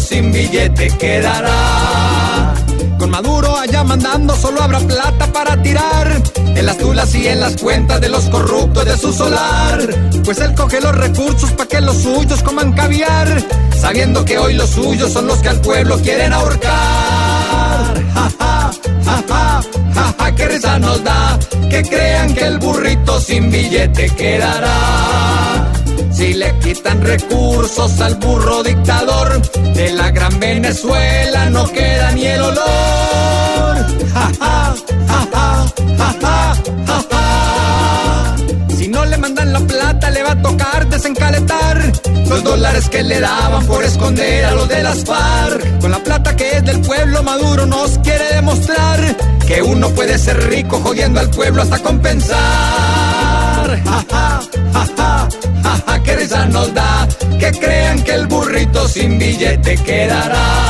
sin billete quedará. Con Maduro allá mandando solo habrá plata para tirar en las tulas y en las cuentas de los corruptos de su solar. Pues él coge los recursos para que los suyos coman caviar, sabiendo que hoy los suyos son los que al pueblo quieren ahorcar. Ja, ja, ja, ja, ja, ja, que risa nos da que crean que el burrito sin billete quedará. Si le quitan recursos al burro dictador, de la gran Venezuela no queda ni el olor. Ja. Si no le mandan la plata, le va a tocar desencaletar los dólares que le daban por esconder a los de las FARC. Con la plata que es del pueblo, Maduro nos quiere demostrar que uno puede ser rico jodiendo al pueblo hasta compensar. Que crean que el burrito sin billete quedará.